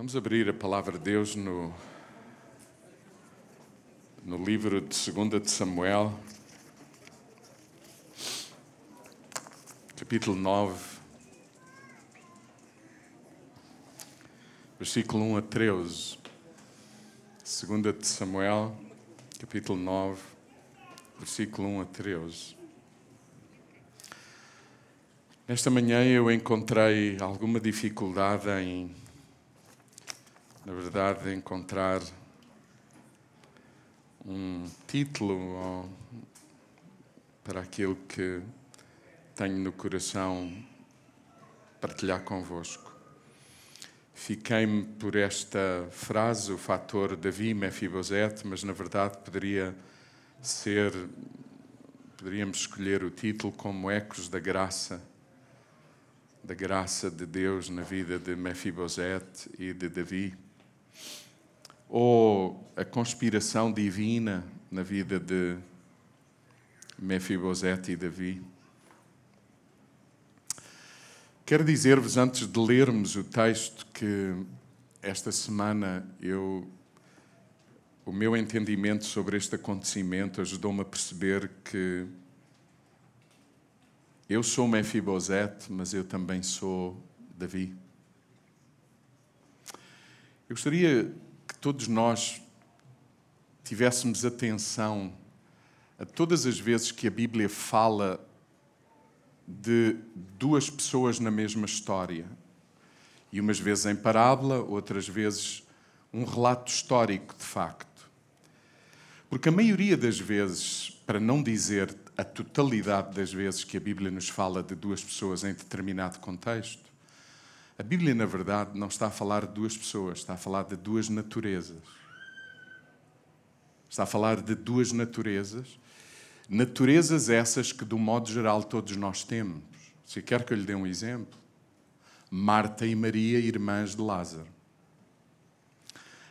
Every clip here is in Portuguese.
Vamos abrir a palavra de Deus no, no livro de 2 de Samuel, capítulo 9, versículo 1 a 13. 2 de Samuel, capítulo 9, versículo 1 a 13. Nesta manhã eu encontrei alguma dificuldade em na verdade, encontrar um título para aquilo que tenho no coração partilhar convosco. Fiquei-me por esta frase, o fator Davi Mefibosete, mas na verdade poderia ser, poderíamos escolher o título como Ecos da Graça, da graça de Deus na vida de Mefibosete e de Davi ou a conspiração divina na vida de Mefibosete e Davi. Quero dizer-vos, antes de lermos o texto, que esta semana eu, o meu entendimento sobre este acontecimento ajudou-me a perceber que eu sou Mefibosete, mas eu também sou Davi. Eu gostaria todos nós tivéssemos atenção a todas as vezes que a Bíblia fala de duas pessoas na mesma história. E umas vezes em parábola, outras vezes um relato histórico, de facto. Porque a maioria das vezes, para não dizer a totalidade das vezes que a Bíblia nos fala de duas pessoas em determinado contexto, a Bíblia, na verdade, não está a falar de duas pessoas, está a falar de duas naturezas. Está a falar de duas naturezas. Naturezas essas que, do modo geral, todos nós temos. Se quer que eu lhe dê um exemplo, Marta e Maria, irmãs de Lázaro.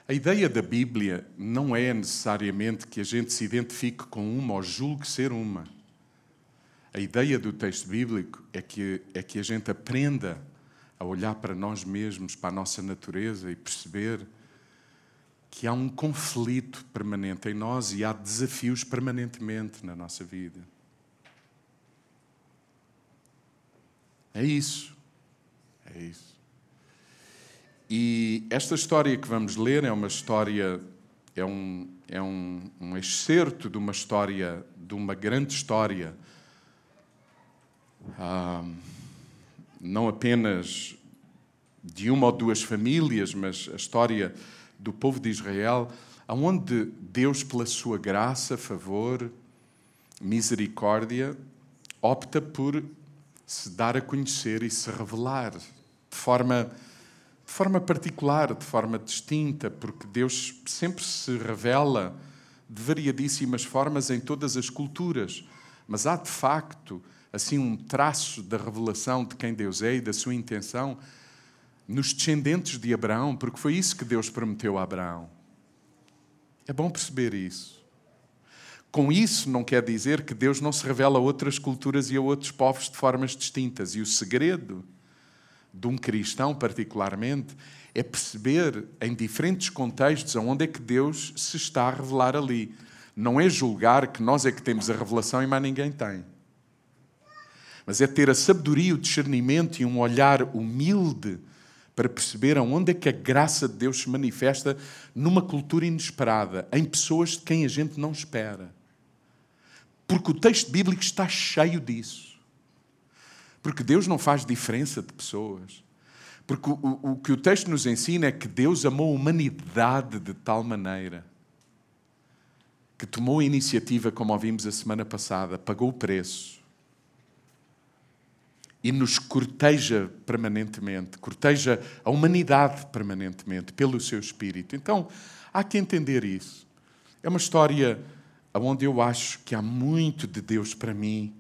A ideia da Bíblia não é necessariamente que a gente se identifique com uma ou julgue ser uma. A ideia do texto bíblico é que, é que a gente aprenda a olhar para nós mesmos, para a nossa natureza e perceber que há um conflito permanente em nós e há desafios permanentemente na nossa vida. É isso. É isso. E esta história que vamos ler é uma história, é um, é um, um excerto de uma história, de uma grande história. Ah, não apenas de uma ou duas famílias, mas a história do povo de Israel, aonde Deus, pela sua graça, favor, misericórdia, opta por se dar a conhecer e se revelar de forma, de forma particular, de forma distinta, porque Deus sempre se revela de variadíssimas formas em todas as culturas, mas há de facto assim um traço da revelação de quem Deus é e da sua intenção nos descendentes de Abraão, porque foi isso que Deus prometeu a Abraão. É bom perceber isso. Com isso, não quer dizer que Deus não se revela a outras culturas e a outros povos de formas distintas. E o segredo de um cristão, particularmente, é perceber em diferentes contextos aonde é que Deus se está a revelar ali. Não é julgar que nós é que temos a revelação e mais ninguém tem mas é ter a sabedoria, o discernimento e um olhar humilde para perceber aonde é que a graça de Deus se manifesta numa cultura inesperada, em pessoas de quem a gente não espera. Porque o texto bíblico está cheio disso. Porque Deus não faz diferença de pessoas. Porque o, o, o que o texto nos ensina é que Deus amou a humanidade de tal maneira que tomou a iniciativa, como ouvimos a semana passada, pagou o preço e nos corteja permanentemente, corteja a humanidade permanentemente pelo seu espírito. Então, há que entender isso. É uma história onde eu acho que há muito de Deus para mim,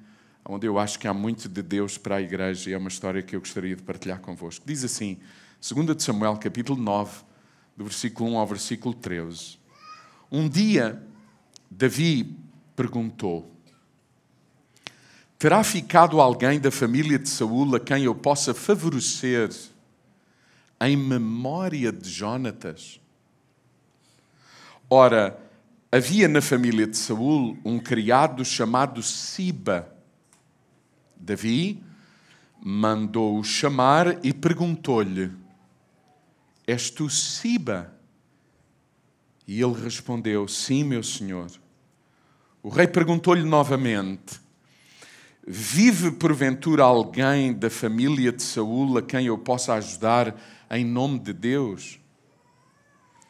onde eu acho que há muito de Deus para a igreja, e é uma história que eu gostaria de partilhar convosco. Diz assim, 2 de Samuel, capítulo 9, do versículo 1 ao versículo 13. Um dia, Davi perguntou: Terá ficado alguém da família de Saul a quem eu possa favorecer em memória de Jonatas. Ora, havia na família de Saul um criado chamado Siba. Davi mandou-o chamar e perguntou-lhe: És tu Siba? E ele respondeu: Sim, meu senhor. O rei perguntou-lhe novamente: Vive porventura alguém da família de Saul a quem eu possa ajudar em nome de Deus?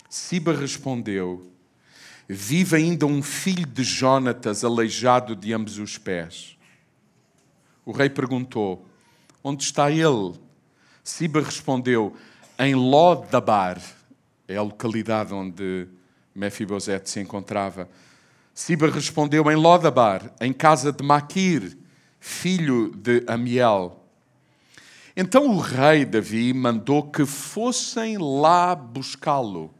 Siba respondeu: Vive ainda um filho de Jonatas aleijado de ambos os pés. O rei perguntou: Onde está ele? Siba respondeu: Em Lodabar, é a localidade onde Mefibosete se encontrava. Siba respondeu: Em Lodabar, em casa de Maquir, filho de Amiel. Então o rei Davi mandou que fossem lá buscá-lo.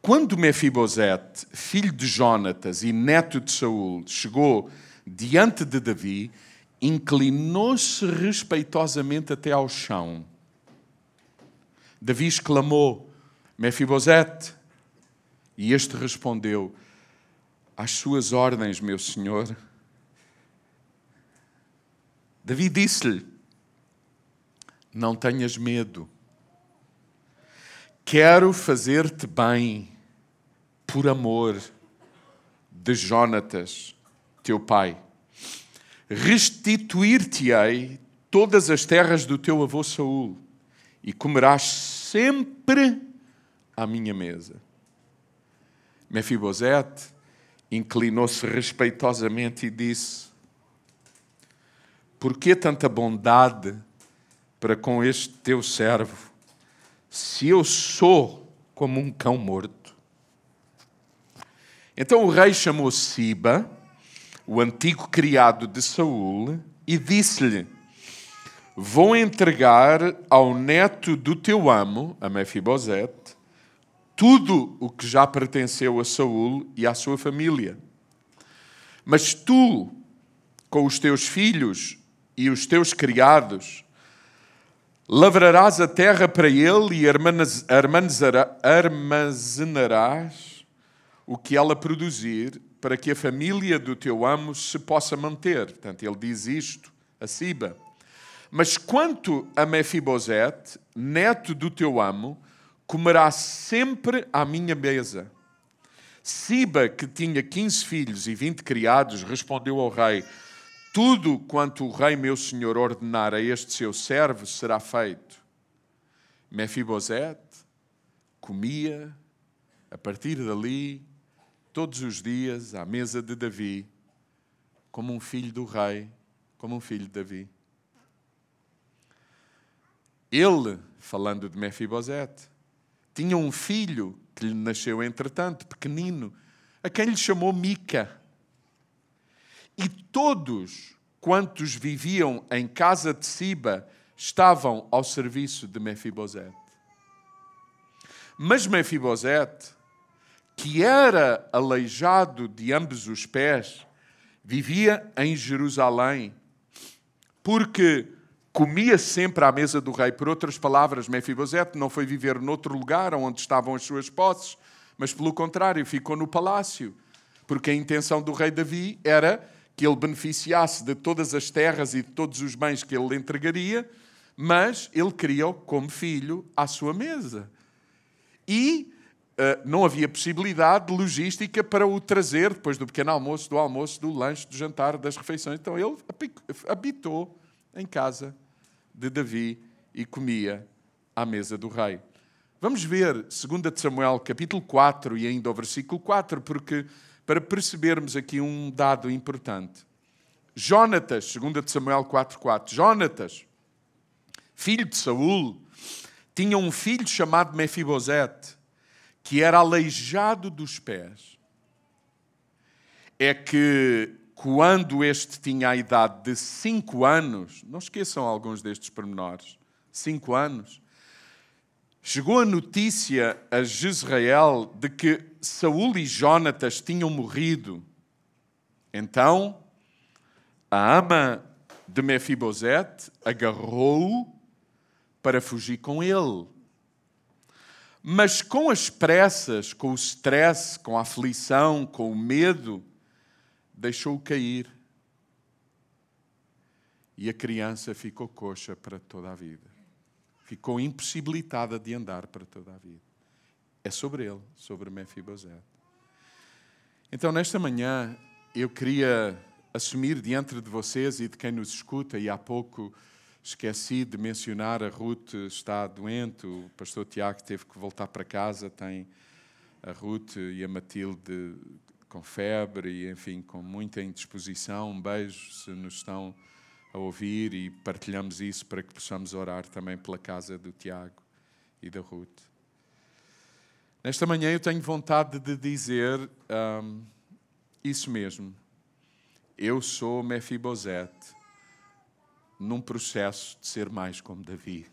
Quando Mefibosete, filho de Jonatas e neto de Saul, chegou diante de Davi, inclinou-se respeitosamente até ao chão. Davi exclamou: Mefibosete. E este respondeu: Às suas ordens, meu senhor. Davi disse-lhe: Não tenhas medo. Quero fazer-te bem por amor de Jonatas, teu pai. Restituir-te-ei todas as terras do teu avô Saul e comerás sempre à minha mesa. Mefibosete inclinou-se respeitosamente e disse: Por que tanta bondade para com este teu servo, se eu sou como um cão morto? Então o rei chamou Siba, o antigo criado de Saul, e disse-lhe: Vou entregar ao neto do teu amo, a Mefibosete, tudo o que já pertenceu a Saul e à sua família. Mas tu, com os teus filhos e os teus criados, lavrarás a terra para ele e armazenarás o que ela produzir, para que a família do teu amo se possa manter. Portanto, ele diz isto a Siba. Mas quanto a Mefibosete, neto do teu amo, comerá sempre à minha mesa. Siba, que tinha quinze filhos e vinte criados, respondeu ao rei: Tudo quanto o rei meu senhor ordenar a este seu servo será feito. Mefibosete comia, a partir dali, todos os dias, à mesa de Davi, como um filho do rei, como um filho de Davi. Ele, falando de Mefibosete, tinha um filho que lhe nasceu entretanto, pequenino, a quem lhe chamou Mica. E todos quantos viviam em casa de Siba estavam ao serviço de Mefibosete. Mas Mefibosete, que era aleijado de ambos os pés, vivia em Jerusalém, porque comia sempre à mesa do rei. Por outras palavras, Mefibosete não foi viver noutro lugar onde estavam as suas posses, mas pelo contrário, ficou no palácio, porque a intenção do rei Davi era que ele beneficiasse de todas as terras e de todos os bens que ele lhe entregaria, mas ele queria-o como filho à sua mesa. E uh, não havia possibilidade logística para o trazer depois do pequeno almoço, do almoço, do lanche, do jantar, das refeições. Então ele habitou em casa de Davi e comia à mesa do rei. Vamos ver 2 Samuel capítulo 4 e ainda o versículo 4, porque para percebermos aqui um dado importante. Jonatas, 2 Samuel 4.4, Jonatas, filho de Saul, tinha um filho chamado Mefibosete, que era aleijado dos pés. É que quando este tinha a idade de cinco anos, não esqueçam alguns destes pormenores, cinco anos, chegou a notícia a Jezreel de que Saul e Jonatas tinham morrido. Então, a ama de Mefibosete agarrou-o, para fugir com ele. Mas com as pressas, com o stress, com a aflição, com o medo, deixou-o cair. E a criança ficou coxa para toda a vida. Ficou impossibilitada de andar para toda a vida. É sobre ele, sobre Mefibosete. Então, nesta manhã, eu queria assumir diante de vocês e de quem nos escuta, e há pouco esqueci de mencionar, a Ruth está doente, o pastor Tiago teve que voltar para casa, tem a Ruth e a Matilde com febre e, enfim, com muita indisposição. Um beijo se nos estão a ouvir e partilhamos isso para que possamos orar também pela casa do Tiago e da Ruth. Nesta manhã eu tenho vontade de dizer um, isso mesmo. Eu sou Mefibosete num processo de ser mais como Davi.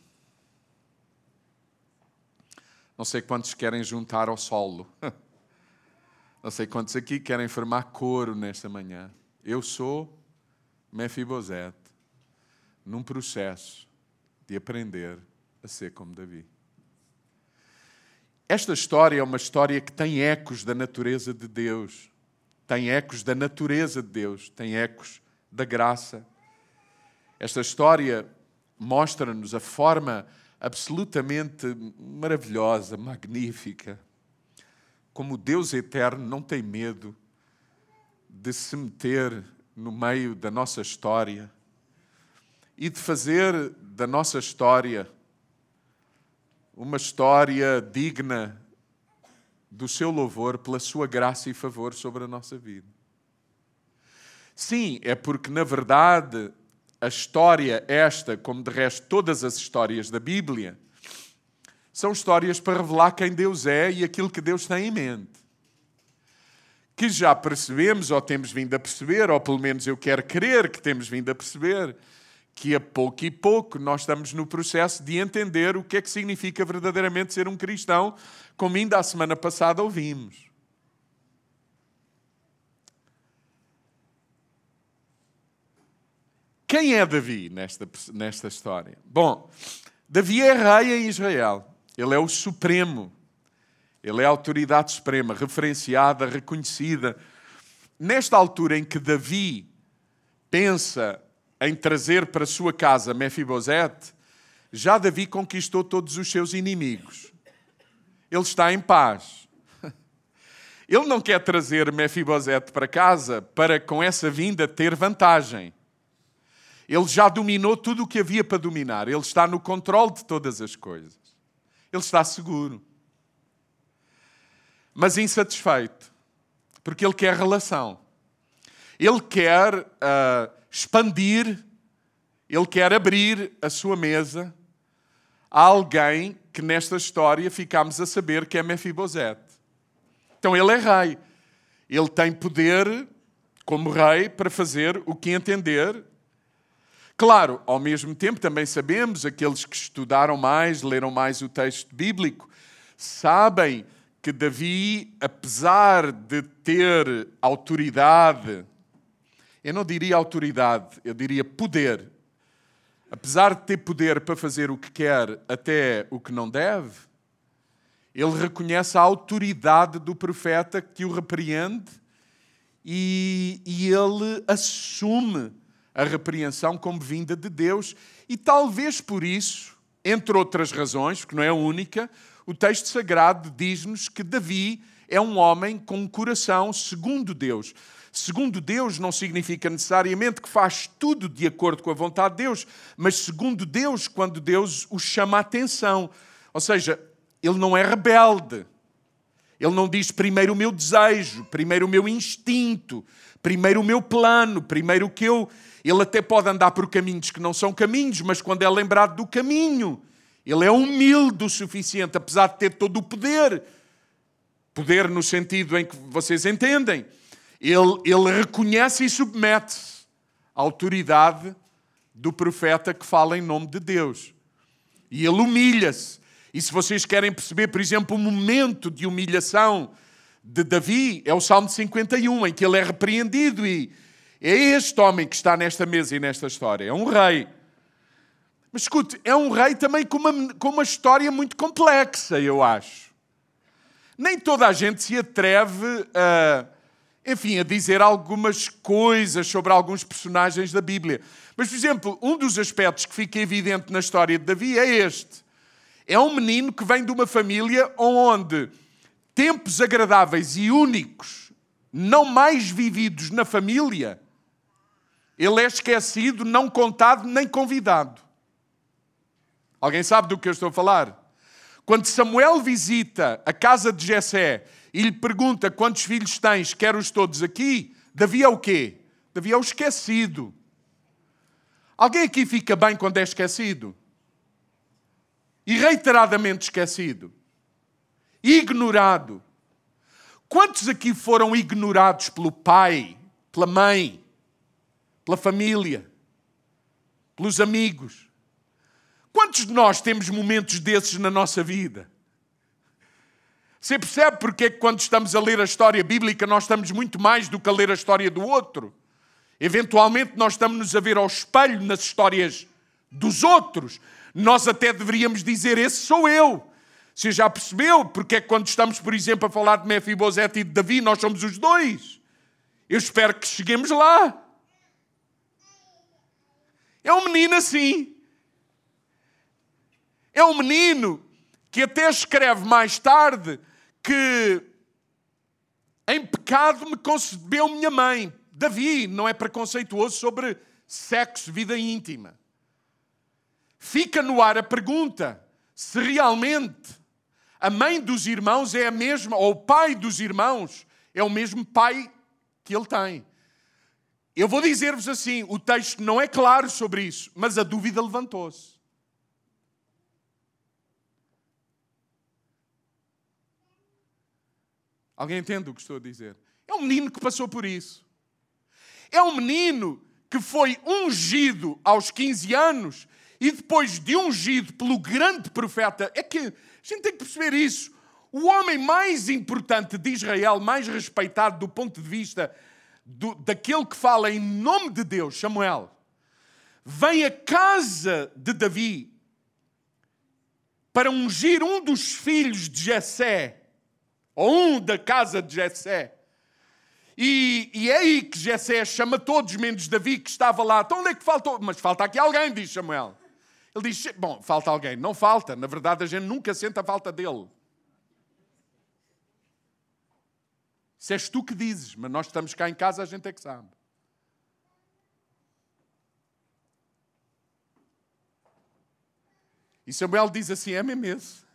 Não sei quantos querem juntar ao solo. Não sei quantos aqui querem formar coro nesta manhã. Eu sou Mefibosete num processo de aprender a ser como Davi. Esta história é uma história que tem ecos da natureza de Deus, tem ecos da natureza de Deus, tem ecos da graça. Esta história mostra-nos a forma absolutamente maravilhosa, magnífica, como Deus eterno não tem medo de se meter no meio da nossa história e de fazer da nossa história uma história digna do seu louvor pela sua graça e favor sobre a nossa vida. Sim, é porque, na verdade, a história esta, como de resto todas as histórias da Bíblia, são histórias para revelar quem Deus é e aquilo que Deus tem em mente. Que já percebemos, ou temos vindo a perceber, ou pelo menos eu quero crer que temos vindo a perceber, que a pouco e pouco nós estamos no processo de entender o que é que significa verdadeiramente ser um cristão, como ainda a semana passada ouvimos. Quem é Davi nesta, nesta história? Bom, Davi é rei em Israel. Ele é o supremo. Ele é a autoridade suprema, referenciada, reconhecida. Nesta altura em que Davi pensa em trazer para sua casa Mefibosete, já Davi conquistou todos os seus inimigos. Ele está em paz. Ele não quer trazer Mefibosete para casa para, com essa vinda, ter vantagem. Ele já dominou tudo o que havia para dominar. Ele está no controle de todas as coisas. Ele está seguro. Mas insatisfeito. Porque ele quer relação. Ele quer uh, expandir, ele quer abrir a sua mesa a alguém que nesta história ficamos a saber que é Mefibosete. Então ele é rei. Ele tem poder como rei para fazer o que entender. Claro, ao mesmo tempo também sabemos, aqueles que estudaram mais, leram mais o texto bíblico, sabem que Davi, apesar de ter autoridade eu não diria autoridade, eu diria poder. Apesar de ter poder para fazer o que quer até o que não deve, ele reconhece a autoridade do profeta que o repreende e, e ele assume a repreensão como vinda de Deus. E talvez por isso, entre outras razões, porque não é a única, o texto sagrado diz-nos que Davi é um homem com um coração segundo Deus. Segundo Deus não significa necessariamente que faz tudo de acordo com a vontade de Deus, mas segundo Deus, quando Deus o chama a atenção. Ou seja, ele não é rebelde. Ele não diz primeiro o meu desejo, primeiro o meu instinto, primeiro o meu plano, primeiro o que eu. Ele até pode andar por caminhos que não são caminhos, mas quando é lembrado do caminho, ele é humilde o suficiente, apesar de ter todo o poder. Poder no sentido em que vocês entendem ele, ele reconhece e submete-se à autoridade do profeta que fala em nome de Deus. E ele humilha-se. E se vocês querem perceber, por exemplo, o momento de humilhação de Davi, é o Salmo 51, em que ele é repreendido. E é este homem que está nesta mesa e nesta história. É um rei. Mas escute, é um rei também com uma, com uma história muito complexa, eu acho. Nem toda a gente se atreve a, enfim, a dizer algumas coisas sobre alguns personagens da Bíblia. Mas, por exemplo, um dos aspectos que fica evidente na história de Davi é este. É um menino que vem de uma família onde tempos agradáveis e únicos, não mais vividos na família, ele é esquecido, não contado nem convidado. Alguém sabe do que eu estou a falar? Quando Samuel visita a casa de Jessé e lhe pergunta quantos filhos tens, quero-os todos aqui, Davi é o quê? Davi é o esquecido. Alguém aqui fica bem quando é esquecido? E reiteradamente esquecido? Ignorado? Quantos aqui foram ignorados pelo pai, pela mãe, pela família, pelos amigos? Quantos de nós temos momentos desses na nossa vida? Você percebe porque é que quando estamos a ler a história bíblica nós estamos muito mais do que a ler a história do outro? Eventualmente nós estamos a ver ao espelho nas histórias dos outros. Nós até deveríamos dizer: Esse sou eu. Você já percebeu porque é que quando estamos, por exemplo, a falar de Mefibosete e de Davi, nós somos os dois? Eu espero que cheguemos lá. É um menino assim. É um menino que até escreve mais tarde que em pecado me concebeu minha mãe. Davi não é preconceituoso sobre sexo, vida íntima. Fica no ar a pergunta se realmente a mãe dos irmãos é a mesma, ou o pai dos irmãos é o mesmo pai que ele tem. Eu vou dizer-vos assim: o texto não é claro sobre isso, mas a dúvida levantou-se. Alguém entende o que estou a dizer? É um menino que passou por isso. É um menino que foi ungido aos 15 anos e depois de ungido pelo grande profeta. É que a gente tem que perceber isso. O homem mais importante de Israel, mais respeitado do ponto de vista do, daquele que fala em nome de Deus, Samuel, vem à casa de Davi para ungir um dos filhos de Jessé um da casa de Jessé. E, e é aí que Jessé chama todos, menos Davi, que estava lá. Então onde é que faltou? Mas falta aqui alguém, diz Samuel. Ele diz, bom, falta alguém. Não falta. Na verdade, a gente nunca sente a falta dele. Se és tu que dizes, mas nós estamos cá em casa, a gente é que sabe. E Samuel diz assim: é mesmo.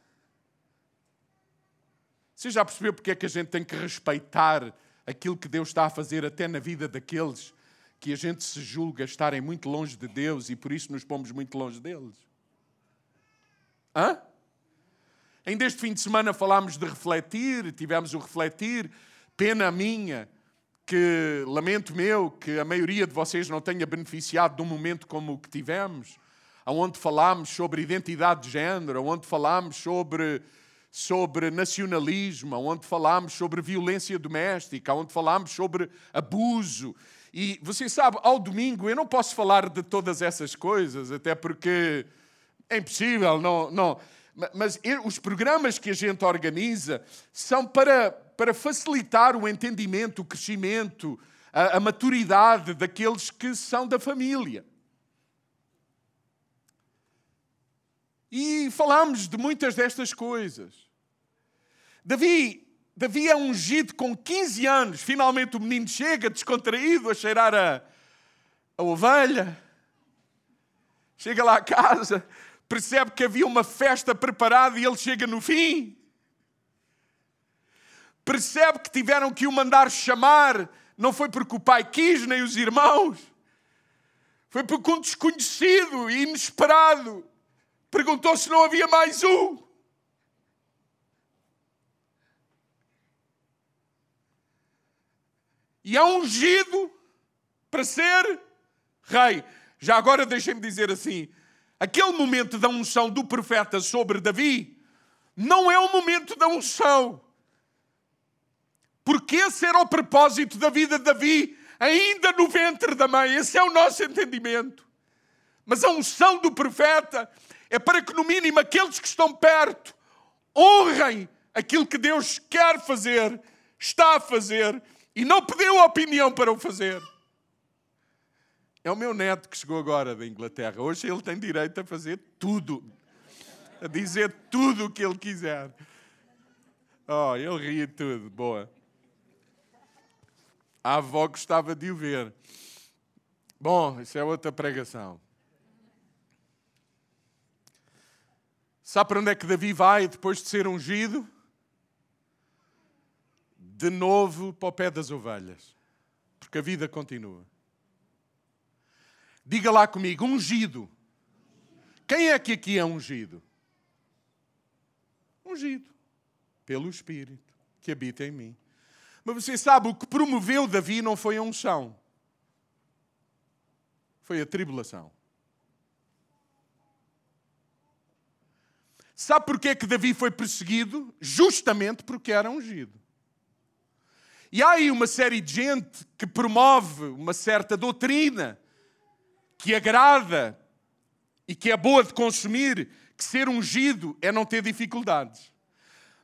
Você já percebeu porque é que a gente tem que respeitar aquilo que Deus está a fazer até na vida daqueles que a gente se julga estarem muito longe de Deus e por isso nos pomos muito longe deles? Hã? Ainda este fim de semana falámos de refletir, tivemos o refletir, pena minha, que lamento meu que a maioria de vocês não tenha beneficiado de um momento como o que tivemos, onde falámos sobre identidade de género, onde falámos sobre sobre nacionalismo, onde falámos sobre violência doméstica, onde falámos sobre abuso. E você sabe, ao domingo eu não posso falar de todas essas coisas, até porque é impossível, não, não. Mas os programas que a gente organiza são para, para facilitar o entendimento, o crescimento, a, a maturidade daqueles que são da família. E falamos de muitas destas coisas. Davi, Davi é ungido com 15 anos. Finalmente o menino chega descontraído a cheirar a, a ovelha. Chega lá a casa, percebe que havia uma festa preparada e ele chega no fim. Percebe que tiveram que o mandar chamar, não foi porque o pai quis, nem os irmãos. Foi porque um desconhecido e inesperado perguntou se não havia mais um. E é ungido para ser rei. Já agora deixem-me dizer assim: aquele momento da unção do profeta sobre Davi não é o momento da unção. Porque esse era o propósito da vida de Davi, ainda no ventre da mãe. Esse é o nosso entendimento. Mas a unção do profeta é para que, no mínimo, aqueles que estão perto honrem aquilo que Deus quer fazer, está a fazer e não pediu opinião para o fazer. É o meu neto que chegou agora da Inglaterra. Hoje ele tem direito a fazer tudo, a dizer tudo o que ele quiser. Oh, ele ri tudo, boa. A avó gostava de o ver. Bom, isso é outra pregação. Sabe para onde é que Davi vai depois de ser ungido? De novo para o pé das ovelhas. Porque a vida continua. Diga lá comigo, ungido. Quem é que aqui é ungido? Ungido pelo Espírito que habita em mim. Mas você sabe, o que promoveu Davi não foi a unção, foi a tribulação. Sabe porquê que Davi foi perseguido? Justamente porque era ungido. E há aí uma série de gente que promove uma certa doutrina que agrada e que é boa de consumir, que ser ungido é não ter dificuldades.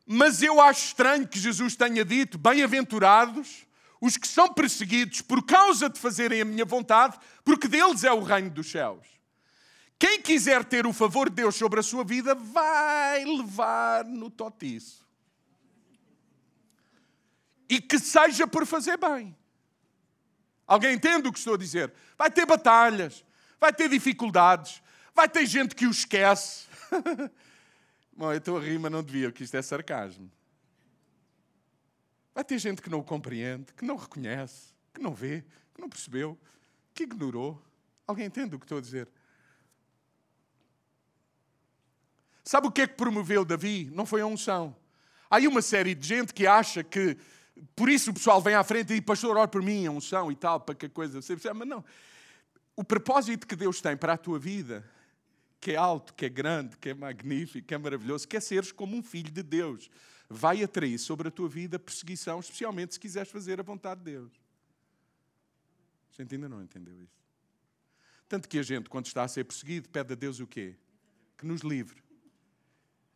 Mas eu acho estranho que Jesus tenha dito: bem-aventurados os que são perseguidos por causa de fazerem a minha vontade, porque deles é o reino dos céus. Quem quiser ter o favor de Deus sobre a sua vida, vai levar no totiço. E que seja por fazer bem. Alguém entende o que estou a dizer? Vai ter batalhas, vai ter dificuldades, vai ter gente que o esquece. Bom, eu estou a rir, mas não devia, porque isto é sarcasmo. Vai ter gente que não o compreende, que não reconhece, que não vê, que não percebeu, que ignorou. Alguém entende o que estou a dizer? Sabe o que é que promoveu Davi? Não foi a unção. Há uma série de gente que acha que por isso o pessoal vem à frente e diz, pastor, ore por mim, a unção e tal, para que coisa seja. Mas não. O propósito que Deus tem para a tua vida, que é alto, que é grande, que é magnífico, que é maravilhoso, que é seres como um filho de Deus. Vai atrair sobre a tua vida perseguição, especialmente se quiseres fazer a vontade de Deus. A gente ainda não entendeu isso. Tanto que a gente, quando está a ser perseguido, pede a Deus o quê? Que nos livre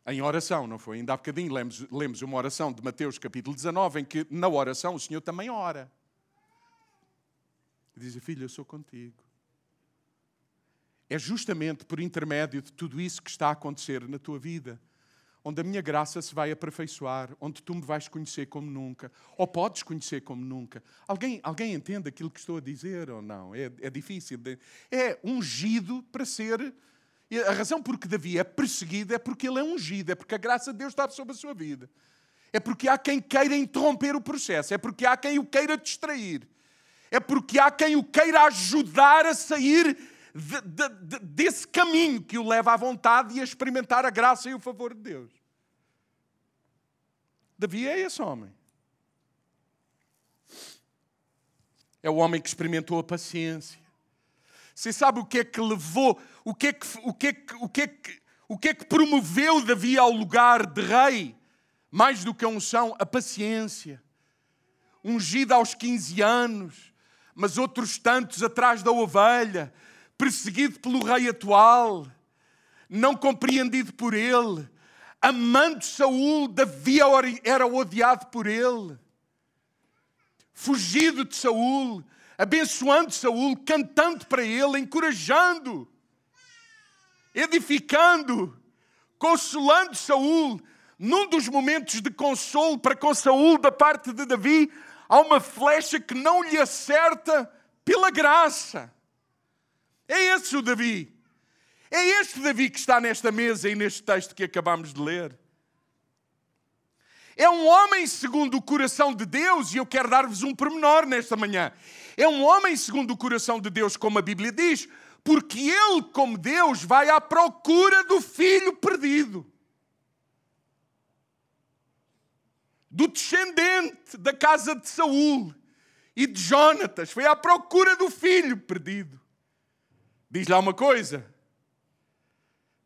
em oração, não foi? Ainda há bocadinho lemos, lemos uma oração de Mateus capítulo 19, em que na oração o Senhor também ora. E diz, filho, eu sou contigo. É justamente por intermédio de tudo isso que está a acontecer na tua vida, onde a minha graça se vai aperfeiçoar, onde tu me vais conhecer como nunca, ou podes conhecer como nunca. Alguém, alguém entende aquilo que estou a dizer ou não? É, é difícil. É ungido para ser e a razão por que Davi é perseguido é porque ele é ungido, é porque a graça de Deus está sobre a sua vida. É porque há quem queira interromper o processo, é porque há quem o queira distrair, é porque há quem o queira ajudar a sair de, de, de, desse caminho que o leva à vontade e a experimentar a graça e o favor de Deus. Davi é esse homem. É o homem que experimentou a paciência. Você sabe o que é que levou o que é que, o que, é que, o que, é que, o que, é que promoveu Davi ao lugar de rei? Mais do que a unção, a paciência. Ungido aos 15 anos, mas outros tantos atrás da ovelha, perseguido pelo rei atual, não compreendido por ele, amando Saul, Davi era odiado por ele, fugido de Saul, abençoando Saul, cantando para ele, encorajando edificando, consolando Saul. Num dos momentos de consolo para com Saul da parte de Davi, há uma flecha que não lhe acerta pela graça. É esse o Davi. É este Davi que está nesta mesa e neste texto que acabamos de ler. É um homem segundo o coração de Deus, e eu quero dar-vos um pormenor nesta manhã. É um homem segundo o coração de Deus, como a Bíblia diz, porque ele, como Deus, vai à procura do filho perdido. Do descendente da casa de Saul e de Jonatas, foi à procura do filho perdido. Diz lá uma coisa.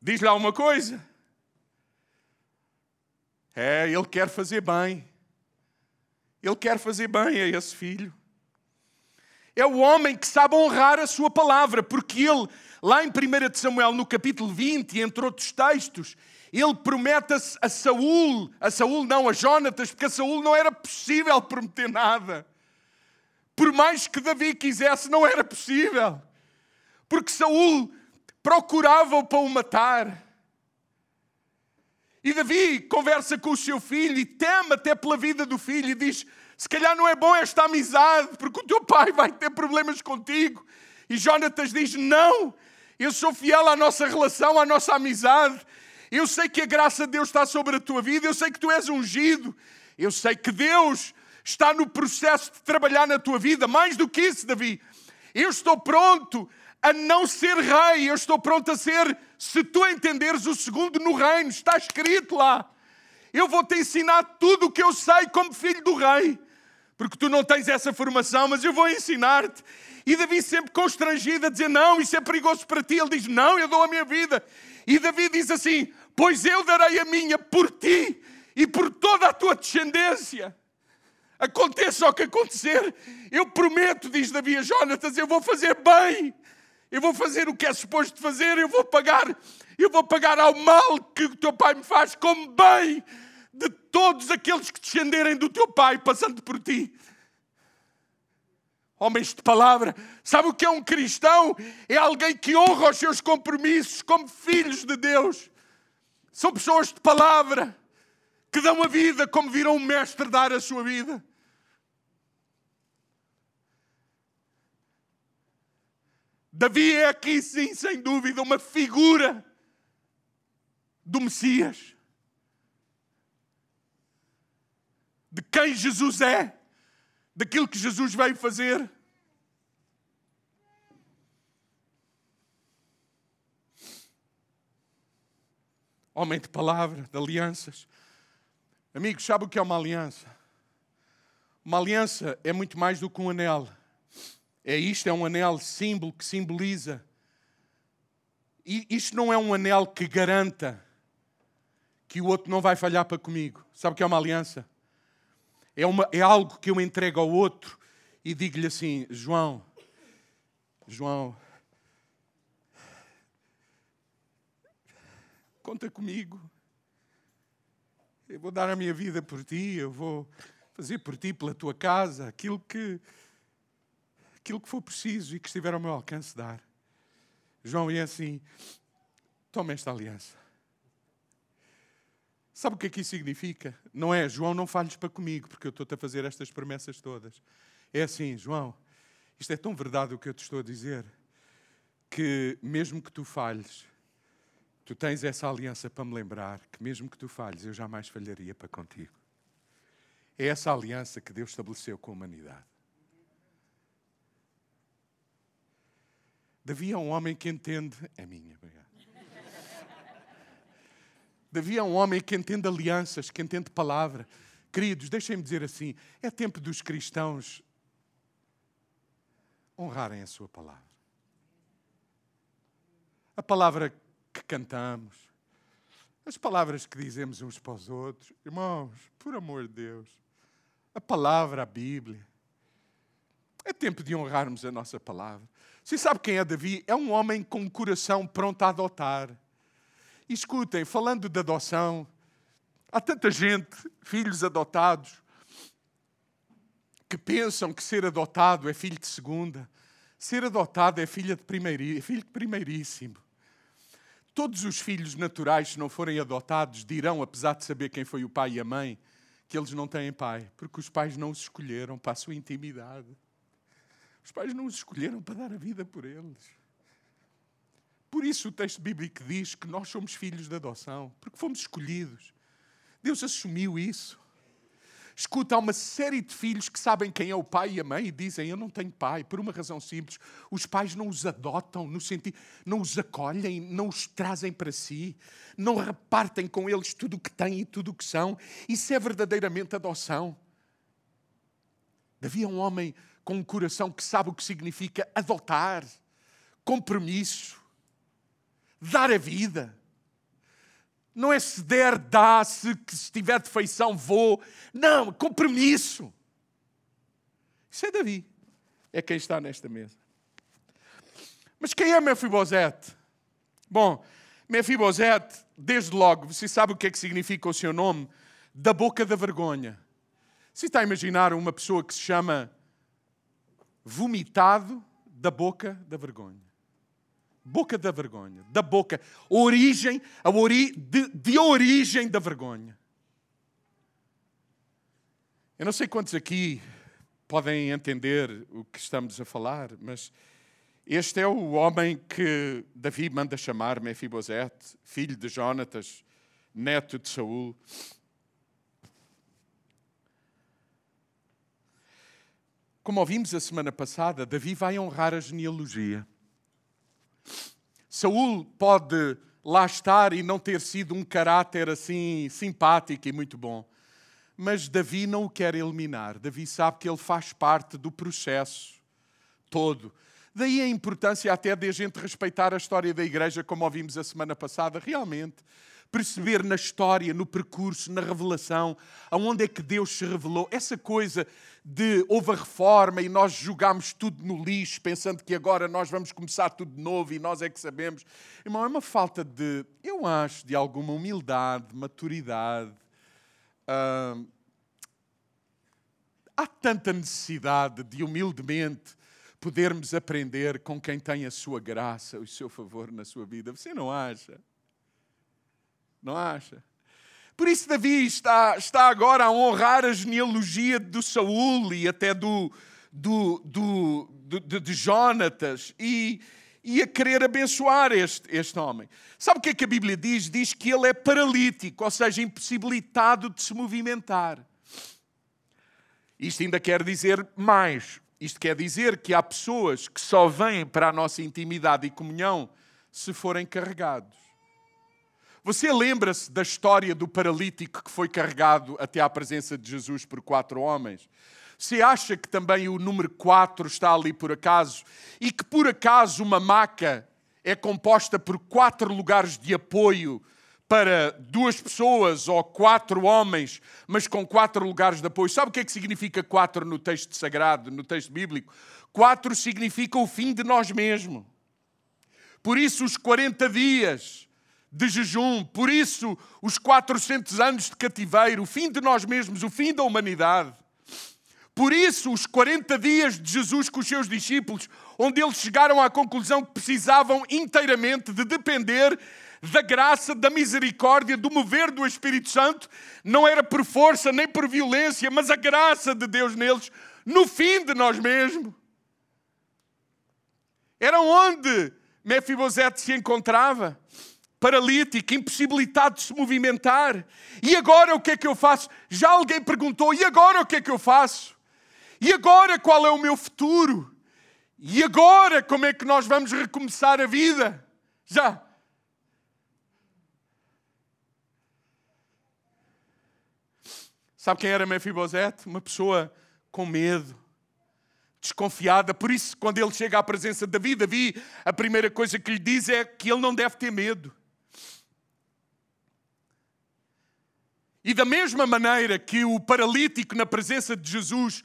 Diz lá uma coisa. É, ele quer fazer bem. Ele quer fazer bem a esse filho. É o homem que sabe honrar a sua palavra, porque ele, lá em 1 Samuel, no capítulo 20, entre outros textos, ele promete a Saul, a Saul não, a Jonatas, porque a Saul não era possível prometer nada. Por mais que Davi quisesse, não era possível. Porque Saul procurava-o para o matar. E Davi conversa com o seu filho e teme até pela vida do filho e diz: Se calhar não é bom esta amizade, porque o teu pai vai ter problemas contigo. E Jonatas diz: Não, eu sou fiel à nossa relação, à nossa amizade. Eu sei que a graça de Deus está sobre a tua vida, eu sei que tu és ungido, eu sei que Deus está no processo de trabalhar na tua vida. Mais do que isso, Davi, eu estou pronto a não ser rei, eu estou pronto a ser, se tu entenderes, o segundo no reino, está escrito lá. Eu vou te ensinar tudo o que eu sei como filho do rei, porque tu não tens essa formação, mas eu vou ensinar-te. E Davi sempre constrangido a dizer: Não, isso é perigoso para ti. Ele diz: Não, eu dou a minha vida. E Davi diz assim: Pois eu darei a minha por ti e por toda a tua descendência. Aconteça o que acontecer, eu prometo, diz Davi a Jonatas, eu vou fazer bem eu vou fazer o que é suposto fazer, eu vou pagar, eu vou pagar ao mal que o teu pai me faz como bem todos aqueles que descenderem do teu pai, passando por ti. Homens de palavra, sabe o que é um cristão? É alguém que honra os seus compromissos como filhos de Deus. São pessoas de palavra que dão a vida como viram um mestre dar a sua vida. Davi é aqui, sim, sem dúvida, uma figura do Messias. De quem Jesus é, daquilo que Jesus veio fazer. Homem de palavra, de alianças. Amigos, sabe o que é uma aliança? Uma aliança é muito mais do que um anel. É isto, é um anel símbolo que simboliza. E isto não é um anel que garanta que o outro não vai falhar para comigo. Sabe o que é uma aliança? É, uma, é algo que eu entrego ao outro e digo-lhe assim: João, João, conta comigo. Eu vou dar a minha vida por ti, eu vou fazer por ti, pela tua casa, aquilo que aquilo que for preciso e que estiver ao meu alcance dar. João é assim: toma esta aliança. Sabe o que é que isso significa? Não é, João, não falhes para comigo, porque eu estou-te a fazer estas promessas todas. É assim, João, isto é tão verdade o que eu te estou a dizer, que mesmo que tu falhes, tu tens essa aliança para me lembrar que mesmo que tu falhes, eu jamais falharia para contigo. É essa aliança que Deus estabeleceu com a humanidade. Davi é um homem que entende. É minha, obrigado. Davi é um homem que entende alianças, que entende palavra. Queridos, deixem-me dizer assim: é tempo dos cristãos honrarem a sua palavra. A palavra que cantamos, as palavras que dizemos uns para os outros, irmãos, por amor de Deus, a palavra, a Bíblia. É tempo de honrarmos a nossa palavra. Você sabe quem é Davi? É um homem com um coração pronto a adotar. E escutem, falando de adoção, há tanta gente, filhos adotados, que pensam que ser adotado é filho de segunda. Ser adotado é filho de, primeiri, é filho de primeiríssimo. Todos os filhos naturais, se não forem adotados, dirão, apesar de saber quem foi o pai e a mãe, que eles não têm pai, porque os pais não os escolheram para a sua intimidade. Os pais não os escolheram para dar a vida por eles. Por isso o texto bíblico diz que nós somos filhos de adoção, porque fomos escolhidos. Deus assumiu isso. Escuta, há uma série de filhos que sabem quem é o pai e a mãe e dizem: Eu não tenho pai, por uma razão simples. Os pais não os adotam, no sentido, não os acolhem, não os trazem para si, não repartem com eles tudo o que têm e tudo o que são. Isso é verdadeiramente adoção. Havia um homem com um coração que sabe o que significa adotar, compromisso, dar a vida. Não é se der, dá, se, se tiver defeição, vou. Não, compromisso. Isso é Davi. é quem está nesta mesa. Mas quem é Mefibosete? Bom, Mefibosete, desde logo, você sabe o que é que significa o seu nome? Da boca da vergonha. Você está a imaginar uma pessoa que se chama vomitado da boca da vergonha. Boca da vergonha, da boca, origem, a ori, de, de origem da vergonha. Eu não sei quantos aqui podem entender o que estamos a falar, mas este é o homem que Davi manda chamar Mefibosete, filho de Jonatas, neto de Saul. Como ouvimos a semana passada, Davi vai honrar a genealogia. Saul pode lá estar e não ter sido um caráter assim simpático e muito bom. Mas Davi não o quer eliminar. Davi sabe que ele faz parte do processo todo. Daí a importância até de a gente respeitar a história da igreja, como ouvimos a semana passada, realmente perceber na história, no percurso, na revelação, aonde é que Deus se revelou. Essa coisa de houve a reforma e nós jogámos tudo no lixo, pensando que agora nós vamos começar tudo de novo e nós é que sabemos. Irmão, é uma falta de, eu acho, de alguma humildade, maturidade. há tanta necessidade de humildemente podermos aprender com quem tem a sua graça, o seu favor na sua vida. Você não acha? Não acha? Por isso, Davi está, está agora a honrar a genealogia do Saul e até do, do, do, do de, Jonatas e, e a querer abençoar este, este homem. Sabe o que é que a Bíblia diz? Diz que ele é paralítico, ou seja, impossibilitado de se movimentar. Isto ainda quer dizer mais. Isto quer dizer que há pessoas que só vêm para a nossa intimidade e comunhão se forem carregados. Você lembra-se da história do paralítico que foi carregado até à presença de Jesus por quatro homens? Você acha que também o número quatro está ali por acaso? E que por acaso uma maca é composta por quatro lugares de apoio para duas pessoas ou quatro homens, mas com quatro lugares de apoio? Sabe o que é que significa quatro no texto sagrado, no texto bíblico? Quatro significa o fim de nós mesmos. Por isso, os 40 dias de jejum, por isso os 400 anos de cativeiro, o fim de nós mesmos, o fim da humanidade. Por isso, os 40 dias de Jesus com os seus discípulos, onde eles chegaram à conclusão que precisavam inteiramente de depender da graça, da misericórdia, do mover do Espírito Santo, não era por força nem por violência, mas a graça de Deus neles, no fim de nós mesmos. Era onde Mefibosete se encontrava paralítico, impossibilitado de se movimentar. E agora o que é que eu faço? Já alguém perguntou: e agora o que é que eu faço? E agora qual é o meu futuro? E agora como é que nós vamos recomeçar a vida? Já. Sabe quem era Mefibosete? Uma pessoa com medo, desconfiada. Por isso, quando ele chega à presença de Davi, Davi, a primeira coisa que lhe diz é que ele não deve ter medo. E da mesma maneira que o paralítico, na presença de Jesus,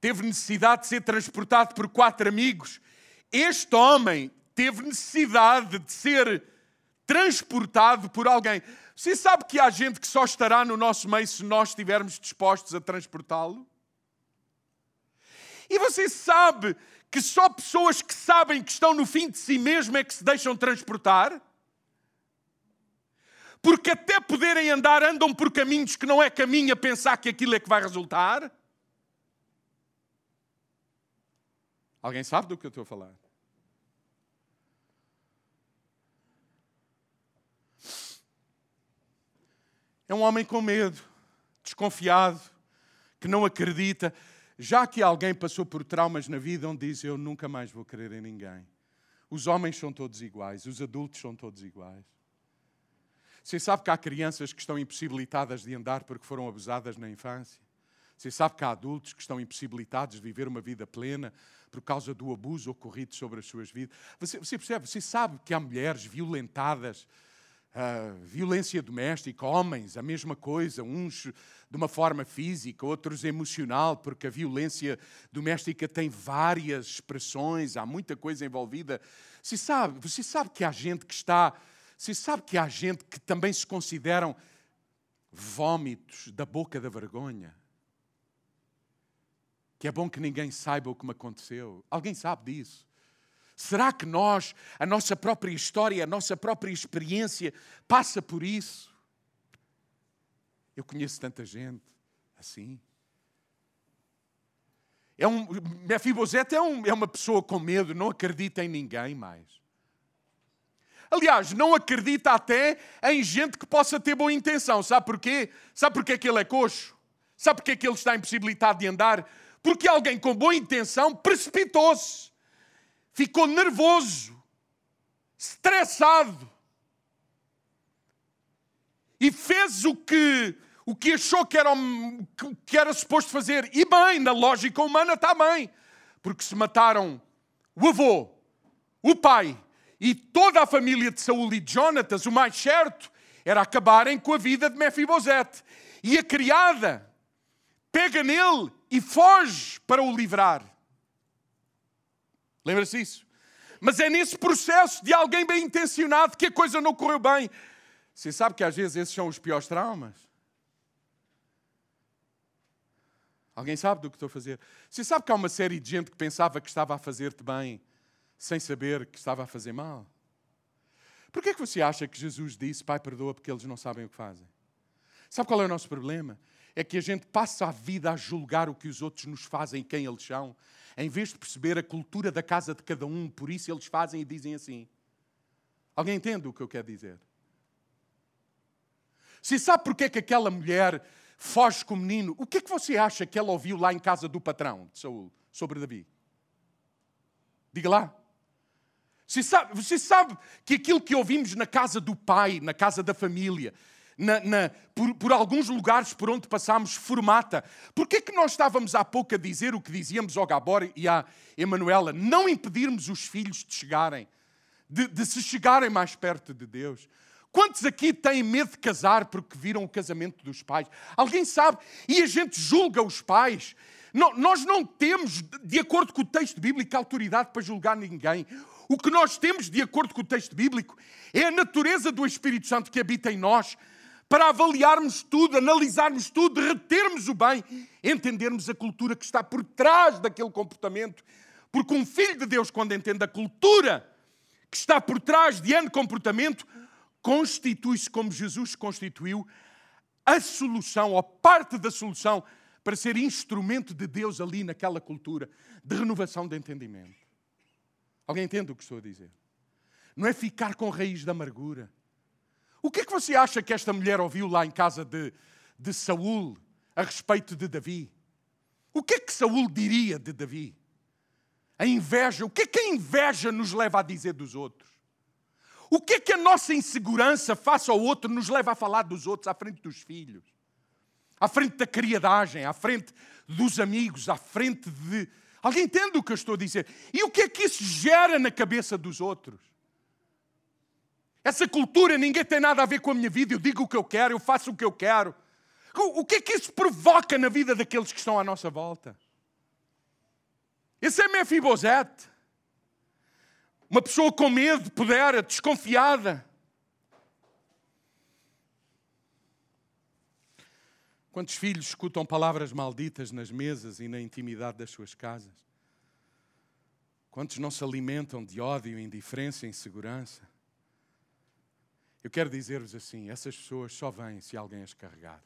teve necessidade de ser transportado por quatro amigos, este homem teve necessidade de ser transportado por alguém. Você sabe que há gente que só estará no nosso meio se nós estivermos dispostos a transportá-lo? E você sabe que só pessoas que sabem que estão no fim de si mesmo é que se deixam transportar? Porque até poderem andar, andam por caminhos que não é caminho a pensar que aquilo é que vai resultar? Alguém sabe do que eu estou a falar? É um homem com medo, desconfiado, que não acredita. Já que alguém passou por traumas na vida onde diz eu nunca mais vou querer em ninguém. Os homens são todos iguais, os adultos são todos iguais. Você sabe que há crianças que estão impossibilitadas de andar porque foram abusadas na infância? Você sabe que há adultos que estão impossibilitados de viver uma vida plena por causa do abuso ocorrido sobre as suas vidas? Você, você percebe? Você sabe que há mulheres violentadas Uh, violência doméstica, homens, a mesma coisa, uns de uma forma física, outros emocional, porque a violência doméstica tem várias expressões, há muita coisa envolvida. Você sabe, você sabe que há gente que está, você sabe que há gente que também se consideram vômitos da boca da vergonha. Que é bom que ninguém saiba o que me aconteceu. Alguém sabe disso? Será que nós, a nossa própria história, a nossa própria experiência passa por isso? Eu conheço tanta gente assim. É um, Mefibosete é, um, é uma pessoa com medo, não acredita em ninguém mais. Aliás, não acredita até em gente que possa ter boa intenção. Sabe porquê? Sabe porquê que ele é coxo? Sabe porquê que ele está impossibilitado de andar? Porque alguém com boa intenção precipitou-se ficou nervoso, estressado e fez o que, o que achou que era, que era suposto fazer. E bem, na lógica humana está bem, porque se mataram o avô, o pai e toda a família de Saul e de Jonatas, o mais certo era acabarem com a vida de Mefibosete. E a criada pega nele e foge para o livrar. Lembra-se disso? Mas é nesse processo de alguém bem intencionado que a coisa não correu bem. Você sabe que às vezes esses são os piores traumas? Alguém sabe do que estou a fazer? Você sabe que há uma série de gente que pensava que estava a fazer-te bem, sem saber que estava a fazer mal? Por que é que você acha que Jesus disse, Pai, perdoa porque eles não sabem o que fazem? Sabe qual é o nosso problema? É que a gente passa a vida a julgar o que os outros nos fazem quem eles são, em vez de perceber a cultura da casa de cada um, por isso eles fazem e dizem assim. Alguém entende o que eu quero dizer? Se sabe porque é que aquela mulher foge com o menino, o que é que você acha que ela ouviu lá em casa do patrão de Saul sobre Davi? Diga lá. Você sabe, você sabe que aquilo que ouvimos na casa do pai, na casa da família, na, na, por, por, alguns lugares por onde passámos formata. Porquê é que nós estávamos há pouco a dizer o que dizíamos ao Gabor e à Emanuela? Não impedirmos os filhos de chegarem, de, de se chegarem mais perto de Deus. Quantos aqui têm medo de casar porque viram o casamento dos pais? Alguém sabe? E a gente julga os pais. Não, nós não temos, de acordo com o texto bíblico, autoridade para julgar ninguém. O que nós temos, de acordo com o texto bíblico, é a natureza do Espírito Santo que habita em nós, para avaliarmos tudo, analisarmos tudo, retermos o bem, entendermos a cultura que está por trás daquele comportamento. Porque um filho de Deus, quando entende a cultura que está por trás de ano comportamento, constitui-se como Jesus constituiu a solução, ou parte da solução, para ser instrumento de Deus ali naquela cultura de renovação de entendimento. Alguém entende o que estou a dizer? Não é ficar com raiz da amargura o que é que você acha que esta mulher ouviu lá em casa de, de Saul a respeito de Davi? O que é que Saul diria de Davi? A inveja, o que é que a inveja nos leva a dizer dos outros? O que é que a nossa insegurança face ao outro nos leva a falar dos outros à frente dos filhos? À frente da criadagem, à frente dos amigos, à frente de. Alguém entende o que eu estou a dizer? E o que é que isso gera na cabeça dos outros? Essa cultura, ninguém tem nada a ver com a minha vida, eu digo o que eu quero, eu faço o que eu quero. O que é que isso provoca na vida daqueles que estão à nossa volta? Esse é Mefibosete. Uma pessoa com medo, poder, desconfiada. Quantos filhos escutam palavras malditas nas mesas e na intimidade das suas casas? Quantos não se alimentam de ódio, indiferença e insegurança? Eu quero dizer-vos assim: essas pessoas só vêm se alguém as carregar.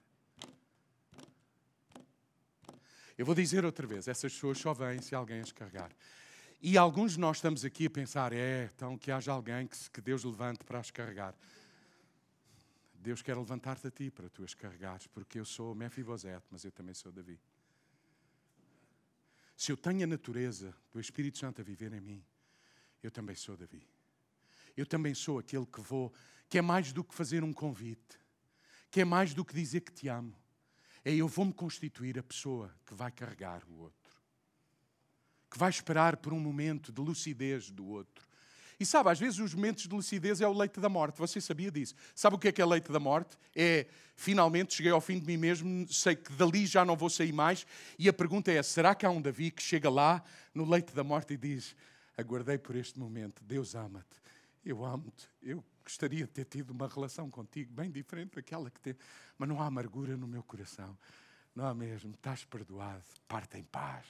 Eu vou dizer outra vez: essas pessoas só vêm se alguém as carregar. E alguns de nós estamos aqui a pensar: é, então que haja alguém que, que Deus levante para as carregar. Deus quer levantar-te a ti para tu as carregares, porque eu sou Mefibosete, mas eu também sou Davi. Se eu tenho a natureza do Espírito Santo a viver em mim, eu também sou Davi. Eu também sou aquele que vou que é mais do que fazer um convite, que é mais do que dizer que te amo. É eu vou-me constituir a pessoa que vai carregar o outro, que vai esperar por um momento de lucidez do outro. E sabe, às vezes os momentos de lucidez é o leite da morte. Você sabia disso? Sabe o que é que é leite da morte? É, finalmente cheguei ao fim de mim mesmo, sei que dali já não vou sair mais. E a pergunta é, será que há um Davi que chega lá no leite da morte e diz, aguardei por este momento, Deus ama-te, eu amo-te, eu gostaria de ter tido uma relação contigo bem diferente daquela que teve, mas não há amargura no meu coração. Não há mesmo, estás perdoado, parte em paz.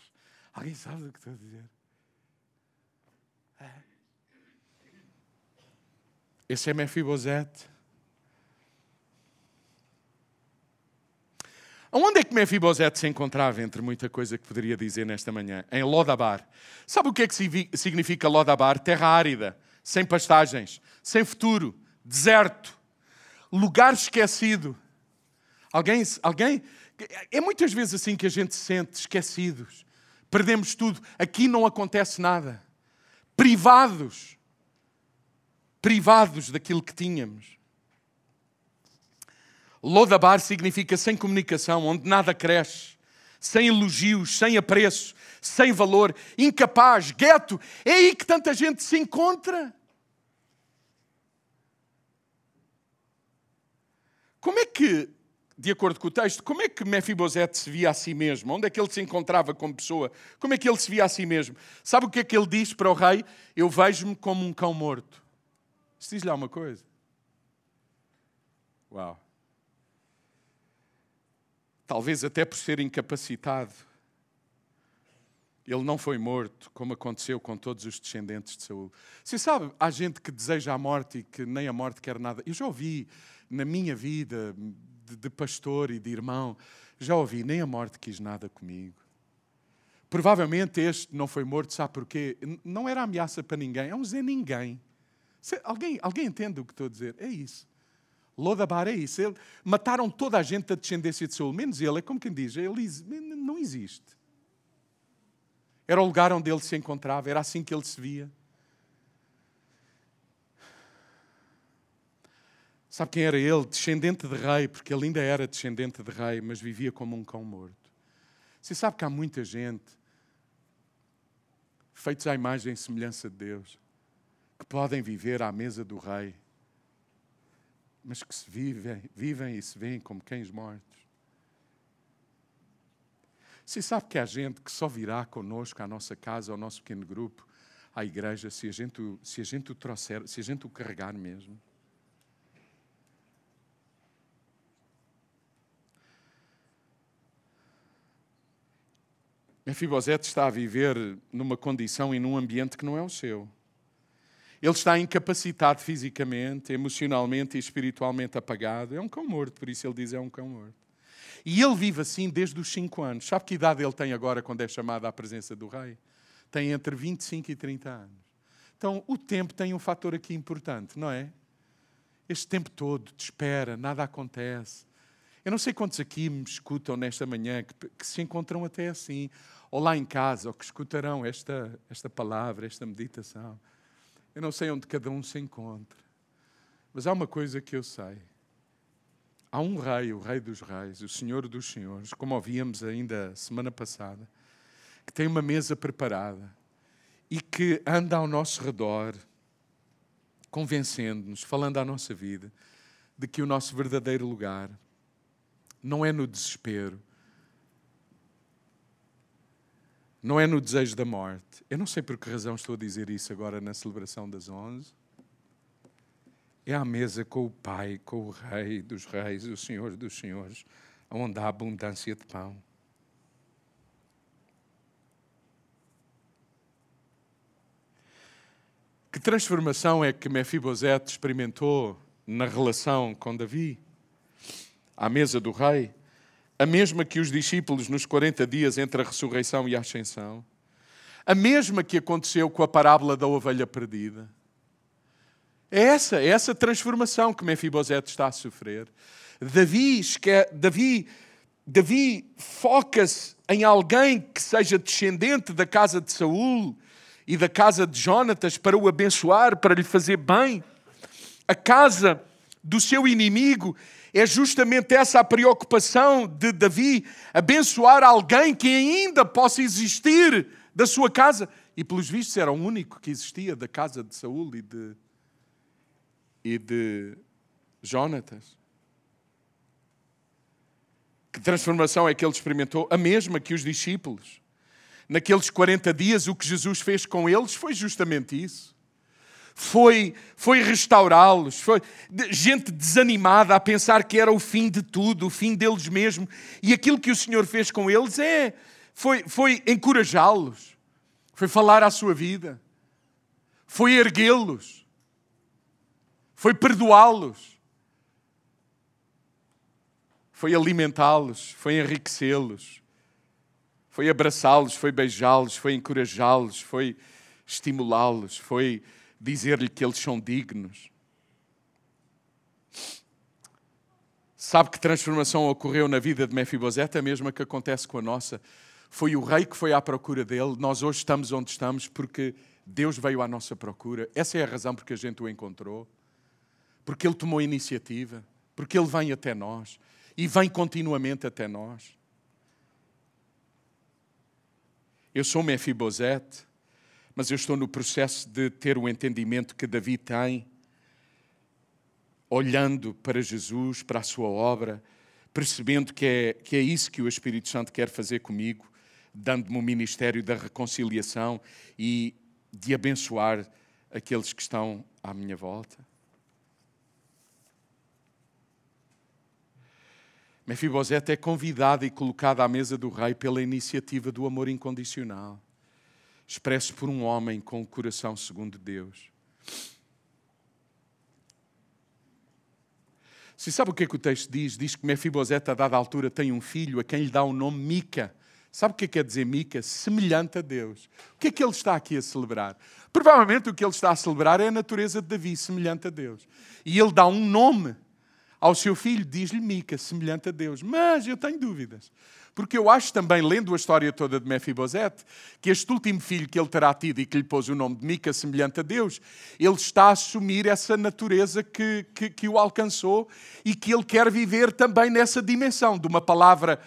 Alguém sabe o que estou a dizer? É. Esse é Mefibosete. Onde é que Mefibosete se encontrava, entre muita coisa que poderia dizer nesta manhã? Em Lodabar. Sabe o que é que significa Lodabar? Terra árida, sem pastagens, sem futuro, deserto, lugar esquecido. Alguém, alguém? É muitas vezes assim que a gente se sente, esquecidos. Perdemos tudo. Aqui não acontece nada. Privados privados daquilo que tínhamos. Lodabar significa sem comunicação, onde nada cresce, sem elogios, sem apreço, sem valor, incapaz, gueto. É aí que tanta gente se encontra. Como é que, de acordo com o texto, como é que Mefibosete se via a si mesmo? Onde é que ele se encontrava como pessoa? Como é que ele se via a si mesmo? Sabe o que é que ele diz para o rei? Eu vejo-me como um cão morto. Diz-lhe alguma coisa? Uau. Talvez até por ser incapacitado, ele não foi morto, como aconteceu com todos os descendentes de Saul. Você sabe, há gente que deseja a morte e que nem a morte quer nada. Eu já ouvi na minha vida de, de pastor e de irmão, já ouvi, nem a morte quis nada comigo. Provavelmente este não foi morto, sabe porquê? Não era ameaça para ninguém, é um Zé Ninguém. Alguém, alguém entende o que estou a dizer? É isso. Lodabar é isso. Ele, mataram toda a gente da descendência de Saul, menos ele. É como quem diz, ele não existe. Era o lugar onde ele se encontrava, era assim que ele se via. Sabe quem era ele? Descendente de rei, porque ele ainda era descendente de rei, mas vivia como um cão morto. Você sabe que há muita gente feitos à imagem e semelhança de Deus que podem viver à mesa do rei, mas que se vivem, vivem e se veem como cães mortos. Se sabe que há gente que só virá conosco à nossa casa, ao nosso pequeno grupo, à igreja, se a gente, se a gente o trouxer, se a gente o carregar mesmo. Mefibosete está a viver numa condição e num ambiente que não é o seu. Ele está incapacitado fisicamente, emocionalmente e espiritualmente apagado. É um cão morto, por isso ele diz é um cão morto. E ele vive assim desde os 5 anos. Sabe que idade ele tem agora quando é chamado à presença do rei? Tem entre 25 e 30 anos. Então, o tempo tem um fator aqui importante, não é? Este tempo todo de espera, nada acontece. Eu não sei quantos aqui me escutam nesta manhã que, que, se encontram até assim, ou lá em casa, ou que escutarão esta, esta palavra, esta meditação. Eu não sei onde cada um se encontra. Mas há uma coisa que eu sei. Há um rei, o rei dos reis, o senhor dos senhores, como ouvíamos ainda semana passada, que tem uma mesa preparada e que anda ao nosso redor, convencendo-nos, falando à nossa vida, de que o nosso verdadeiro lugar não é no desespero, não é no desejo da morte. Eu não sei por que razão estou a dizer isso agora na celebração das onze. É à mesa com o Pai, com o Rei dos Reis, o Senhor dos Senhores, onde há abundância de pão. Que transformação é que Mefibosete experimentou na relação com Davi, à mesa do rei? A mesma que os discípulos nos 40 dias entre a ressurreição e a ascensão, a mesma que aconteceu com a parábola da ovelha perdida. É essa, é essa transformação que Mefibosete está a sofrer. Davi, Davi, Davi foca-se em alguém que seja descendente da casa de Saul e da casa de Jonatas para o abençoar, para lhe fazer bem. A casa do seu inimigo é justamente essa a preocupação de Davi, abençoar alguém que ainda possa existir da sua casa. E pelos vistos era o único que existia da casa de Saul e de, e de Jonatas. Que transformação é que ele experimentou? A mesma que os discípulos. Naqueles 40 dias, o que Jesus fez com eles foi justamente isso. Foi, foi restaurá-los, foi gente desanimada a pensar que era o fim de tudo, o fim deles mesmos. E aquilo que o Senhor fez com eles é, foi, foi encorajá-los, foi falar à sua vida, foi erguê-los, foi perdoá-los foi alimentá-los, foi enriquecê-los, foi abraçá-los, foi beijá-los, foi encorajá-los, foi estimulá-los, foi dizer-lhe que eles são dignos. Sabe que transformação ocorreu na vida de Mefibosete? A mesma que acontece com a nossa. Foi o rei que foi à procura dele. Nós hoje estamos onde estamos porque Deus veio à nossa procura. Essa é a razão porque a gente o encontrou. Porque ele tomou iniciativa. Porque ele vem até nós e vem continuamente até nós. Eu sou Mefibosete, mas eu estou no processo de ter o entendimento que Davi tem, olhando para Jesus, para a sua obra, percebendo que é, que é isso que o Espírito Santo quer fazer comigo, dando-me o ministério da reconciliação e de abençoar aqueles que estão à minha volta. Mefibosete é convidado e colocado à mesa do rei pela iniciativa do amor incondicional, expresso por um homem com o coração segundo Deus. Se sabe o que é que o texto diz? Diz que Mefibosete, a dada altura, tem um filho a quem lhe dá o nome Mica. Sabe o que é que quer dizer Mica? Semelhante a Deus. O que é que ele está aqui a celebrar? Provavelmente o que ele está a celebrar é a natureza de Davi, semelhante a Deus. E ele dá um nome ao seu filho, diz-lhe Mica, semelhante a Deus. Mas eu tenho dúvidas. Porque eu acho também, lendo a história toda de Mefibosete, que este último filho que ele terá tido e que lhe pôs o nome de Mica, semelhante a Deus, ele está a assumir essa natureza que, que, que o alcançou e que ele quer viver também nessa dimensão de uma palavra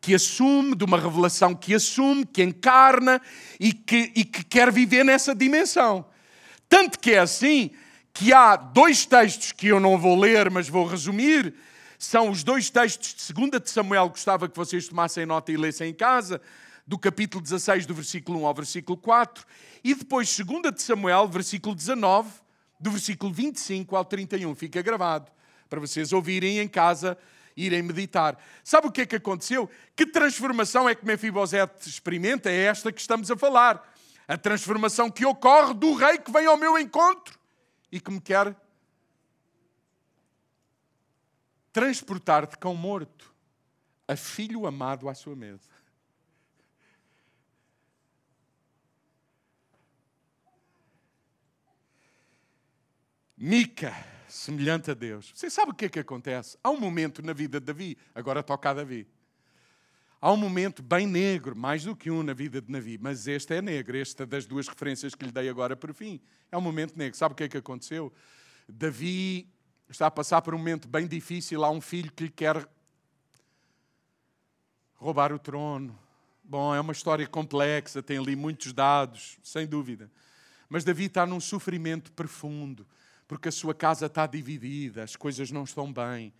que assume, de uma revelação que assume, que encarna e que, e que quer viver nessa dimensão. Tanto que é assim que há dois textos que eu não vou ler, mas vou resumir. São os dois textos de 2 de Samuel, gostava que vocês tomassem nota e lessem em casa, do capítulo 16, do versículo 1 ao versículo 4, e depois 2 de Samuel, versículo 19, do versículo 25 ao 31. Fica gravado para vocês ouvirem em casa, irem meditar. Sabe o que é que aconteceu? Que transformação é que Mefibosete experimenta? É esta que estamos a falar. A transformação que ocorre do rei que vem ao meu encontro e que me quer transportar de cão morto a filho amado à sua mesa. Mica, semelhante a Deus. Você sabe o que é que acontece? Há um momento na vida de Davi, agora toca a Davi. Há um momento bem negro, mais do que um na vida de Davi, mas este é negro, esta das duas referências que lhe dei agora por fim. É um momento negro. Sabe o que é que aconteceu? Davi está a passar por um momento bem difícil. Há um filho que lhe quer roubar o trono. Bom, é uma história complexa, tem ali muitos dados, sem dúvida. Mas Davi está num sofrimento profundo, porque a sua casa está dividida, as coisas não estão bem.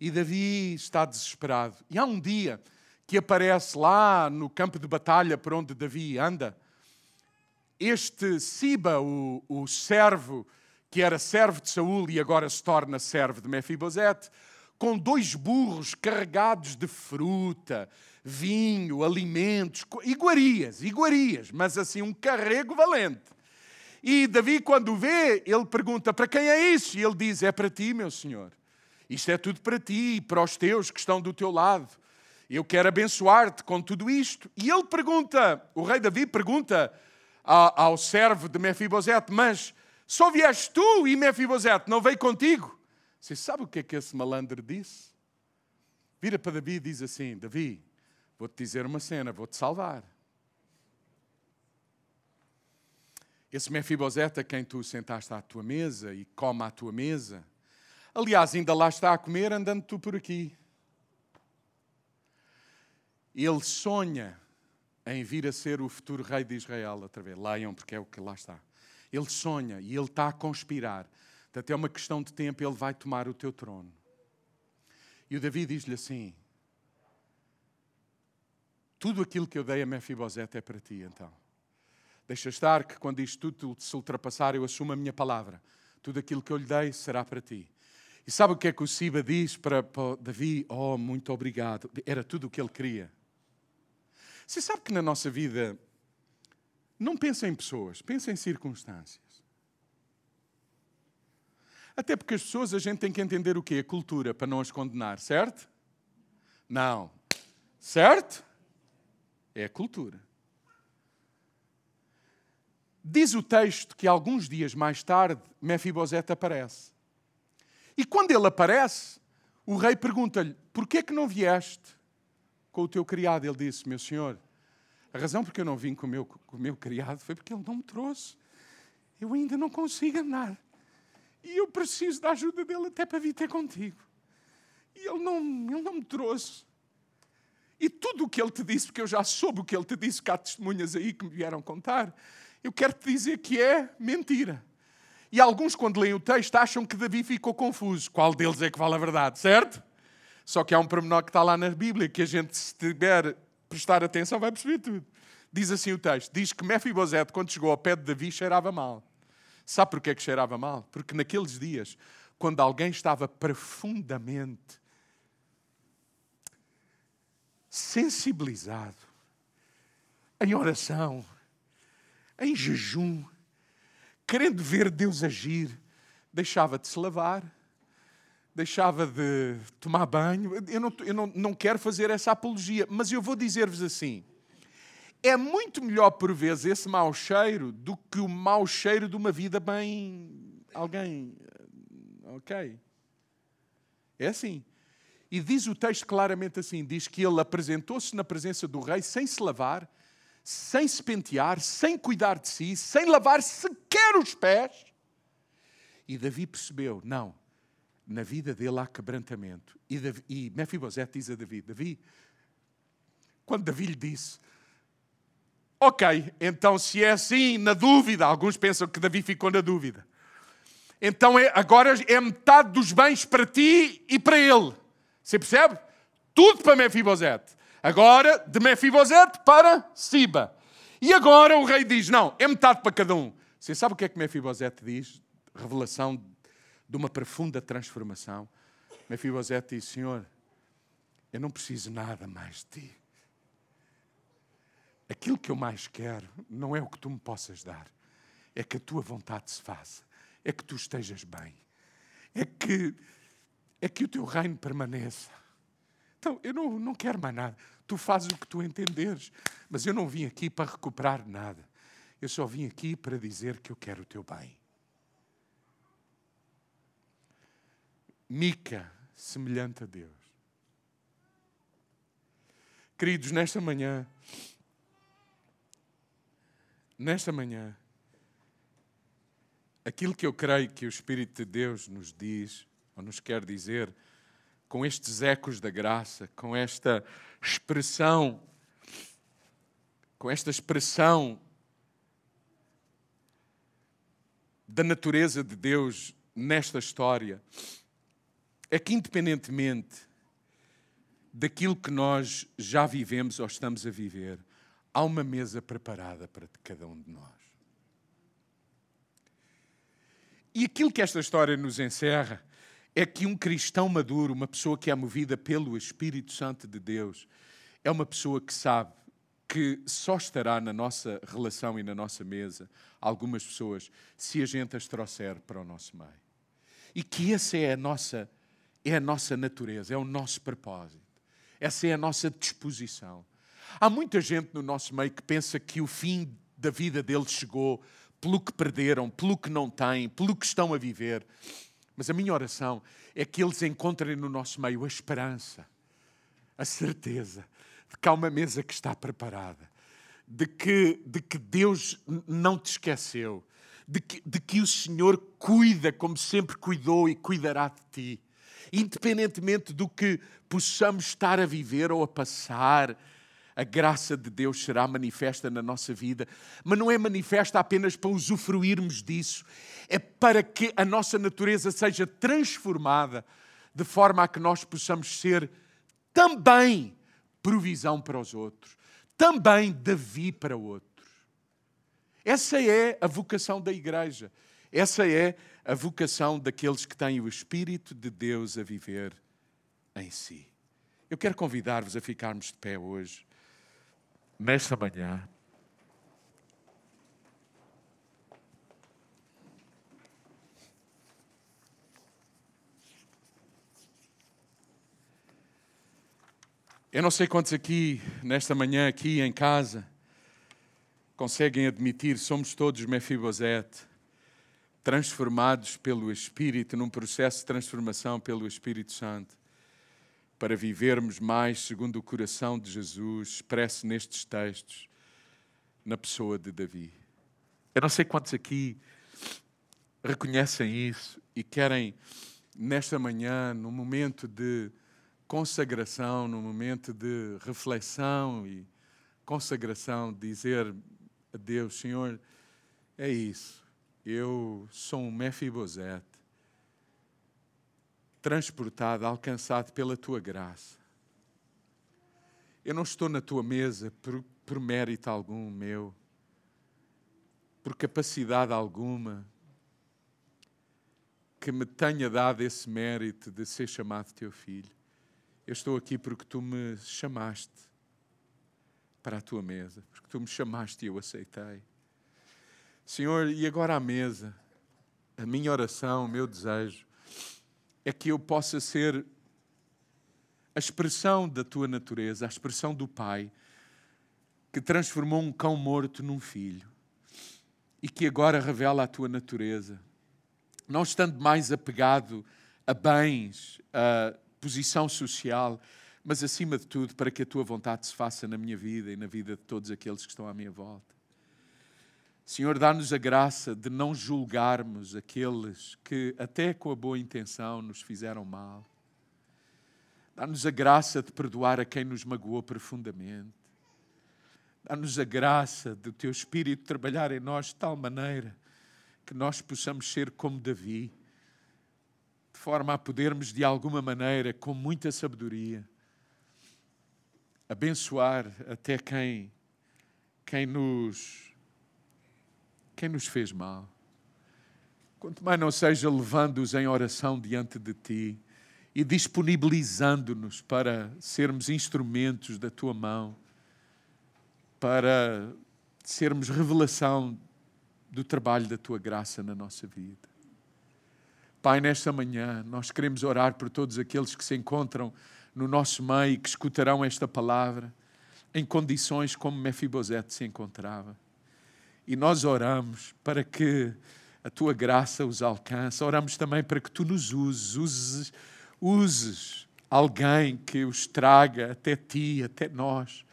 E Davi está desesperado. E há um dia que aparece lá no campo de batalha por onde Davi anda. Este Siba, o, o servo, que era servo de Saul e agora se torna servo de Mefibosete, com dois burros carregados de fruta, vinho, alimentos, iguarias, iguarias, mas assim um carrego valente. E Davi, quando o vê, ele pergunta: Para quem é isso? E ele diz: É para ti, meu senhor. Isto é tudo para ti e para os teus que estão do teu lado eu quero abençoar-te com tudo isto. E ele pergunta, o rei Davi pergunta ao, servo de Mefibosete, mas só vieste tu e Mefibosete não veio contigo? Você sabe o que é que esse malandro disse? Vira para Davi e diz assim, Davi, vou-te dizer uma cena, vou-te salvar. Esse Mefibosete a quem tu sentaste à tua mesa e come à tua mesa, aliás, ainda lá está a comer andando tu por aqui ele sonha em vir a ser o futuro rei de Israel outra vez. Leiam, porque é o que lá está. Ele sonha e ele está a conspirar. Até uma questão de tempo, ele vai tomar o teu trono. E o Davi diz-lhe assim: Tudo aquilo que eu dei a Mefibosete é para ti, então. Deixa estar que quando isto tudo se ultrapassar, eu assumo a minha palavra. Tudo aquilo que eu lhe dei será para ti. E sabe o que é que o Siba diz para, para Davi? Oh, muito obrigado. Era tudo o que ele queria. Você sabe que na nossa vida não pensa em pessoas, pensa em circunstâncias. Até porque as pessoas a gente tem que entender o que é cultura para não as condenar, certo? Não. Certo? É a cultura. Diz o texto que alguns dias mais tarde Mefibosete aparece. E quando ele aparece, o rei pergunta-lhe: Por que é que não vieste com o teu criado? Ele disse: Meu senhor, a razão porque eu não vim com o meu, com o meu criado foi porque ele não me trouxe. Eu ainda não consigo andar. E eu preciso da ajuda dele até para vir ter contigo. E ele não, ele não me trouxe. E tudo o que ele te disse, porque eu já soube o que ele te disse, que há testemunhas aí que me vieram contar, eu quero te dizer que é mentira. E alguns, quando leem o texto, acham que Davi ficou confuso. Qual deles é que vale a verdade, certo? Só que há um pormenor que está lá na Bíblia que a gente, se tiver prestar atenção, vai perceber tudo. Diz assim o texto: diz que Mefibosete, quando chegou ao pé de Davi, cheirava mal. Sabe porquê que cheirava mal? Porque naqueles dias, quando alguém estava profundamente sensibilizado, em oração, em jejum, querendo ver Deus agir, deixava de se lavar, deixava de tomar banho. Eu não, eu não, não quero fazer essa apologia, mas eu vou dizer-vos assim: é muito melhor por vezes esse mau cheiro do que o mau cheiro de uma vida bem. Alguém. Ok. É assim. E diz o texto claramente assim: diz que ele apresentou-se na presença do rei sem se lavar sem se pentear, sem cuidar de si, sem lavar sequer os pés. E Davi percebeu: não, na vida dele há quebrantamento. E, e Mefibosete diz a Davi: Davi, quando Davi lhe disse, ok, então se é assim, na dúvida, alguns pensam que Davi ficou na dúvida. Então é, agora é metade dos bens para ti e para ele. Você percebe? Tudo para Mefibosete. Agora, de Mefibosete para Siba. E agora o rei diz: não, é metade para cada um. Você sabe o que é que Mefibosete diz? Revelação de uma profunda transformação. Mefibosete diz: Senhor, eu não preciso nada mais de ti. Aquilo que eu mais quero não é o que tu me possas dar, é que a tua vontade se faça, é que tu estejas bem, é que, é que o teu reino permaneça. Então, eu não, não quero mais nada. Tu fazes o que tu entenderes. Mas eu não vim aqui para recuperar nada. Eu só vim aqui para dizer que eu quero o teu bem. Mica, semelhante a Deus. Queridos, nesta manhã, nesta manhã, aquilo que eu creio que o Espírito de Deus nos diz, ou nos quer dizer, com estes ecos da graça, com esta expressão, com esta expressão da natureza de Deus nesta história, é que, independentemente daquilo que nós já vivemos ou estamos a viver, há uma mesa preparada para cada um de nós. E aquilo que esta história nos encerra é que um cristão maduro, uma pessoa que é movida pelo Espírito Santo de Deus, é uma pessoa que sabe que só estará na nossa relação e na nossa mesa algumas pessoas se a gente as trouxer para o nosso meio. E que essa é a nossa é a nossa natureza, é o nosso propósito. Essa é a nossa disposição. Há muita gente no nosso meio que pensa que o fim da vida deles chegou pelo que perderam, pelo que não têm, pelo que estão a viver. Mas a minha oração é que eles encontrem no nosso meio a esperança, a certeza de que há uma mesa que está preparada, de que, de que Deus não te esqueceu, de que, de que o Senhor cuida como sempre cuidou e cuidará de ti. Independentemente do que possamos estar a viver ou a passar, a graça de Deus será manifesta na nossa vida, mas não é manifesta apenas para usufruirmos disso, é para que a nossa natureza seja transformada de forma a que nós possamos ser também provisão para os outros, também Davi para outros. Essa é a vocação da igreja. Essa é a vocação daqueles que têm o Espírito de Deus a viver em si. Eu quero convidar-vos a ficarmos de pé hoje, nesta manhã. Eu não sei quantos aqui, nesta manhã, aqui em casa, conseguem admitir, somos todos Mefibosete, transformados pelo Espírito, num processo de transformação pelo Espírito Santo, para vivermos mais segundo o coração de Jesus, expresso nestes textos, na pessoa de Davi. Eu não sei quantos aqui reconhecem isso e querem, nesta manhã, num momento de consagração, num momento de reflexão e consagração, dizer a Deus: Senhor, é isso. Eu sou um Mefibosete, transportado, alcançado pela tua graça. Eu não estou na tua mesa por, por mérito algum meu, por capacidade alguma que me tenha dado esse mérito de ser chamado teu filho. Eu estou aqui porque tu me chamaste para a tua mesa, porque tu me chamaste e eu aceitei. Senhor, e agora à mesa, a minha oração, o meu desejo, é que eu possa ser a expressão da tua natureza, a expressão do Pai, que transformou um cão morto num filho e que agora revela a tua natureza, não estando mais apegado a bens, a posição social, mas acima de tudo, para que a tua vontade se faça na minha vida e na vida de todos aqueles que estão à minha volta. Senhor, dá-nos a graça de não julgarmos aqueles que, até com a boa intenção, nos fizeram mal. Dá-nos a graça de perdoar a quem nos magoou profundamente. Dá-nos a graça do teu Espírito trabalhar em nós de tal maneira que nós possamos ser como Davi, de forma a podermos, de alguma maneira, com muita sabedoria, abençoar até quem, quem, nos, quem nos fez mal. Quanto mais não seja levando-os em oração diante de Ti e disponibilizando-nos para sermos instrumentos da Tua mão, para sermos revelação do trabalho da Tua graça na nossa vida. Pai, nesta manhã nós queremos orar por todos aqueles que se encontram no nosso meio que escutarão esta palavra em condições como Mefibosete se encontrava. E nós oramos para que a tua graça os alcance. Oramos também para que tu nos uses, uses, uses alguém que os traga até ti, até nós,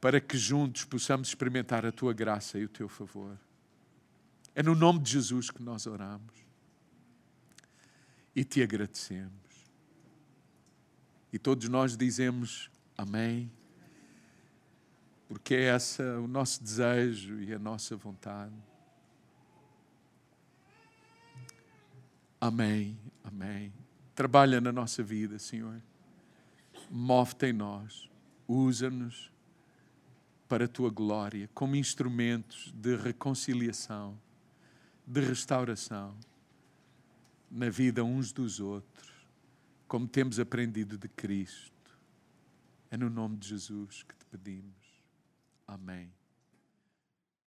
para que juntos possamos experimentar a tua graça e o teu favor. É no nome de Jesus que nós oramos e te agradecemos. E todos nós dizemos amém, porque é esse o nosso desejo e a nossa vontade. Amém, amém. Trabalha na nossa vida, Senhor. Move-te em nós, usa-nos para a tua glória, como instrumentos de reconciliação, de restauração na vida uns dos outros como temos aprendido de Cristo. É no nome de Jesus que te pedimos. Amém.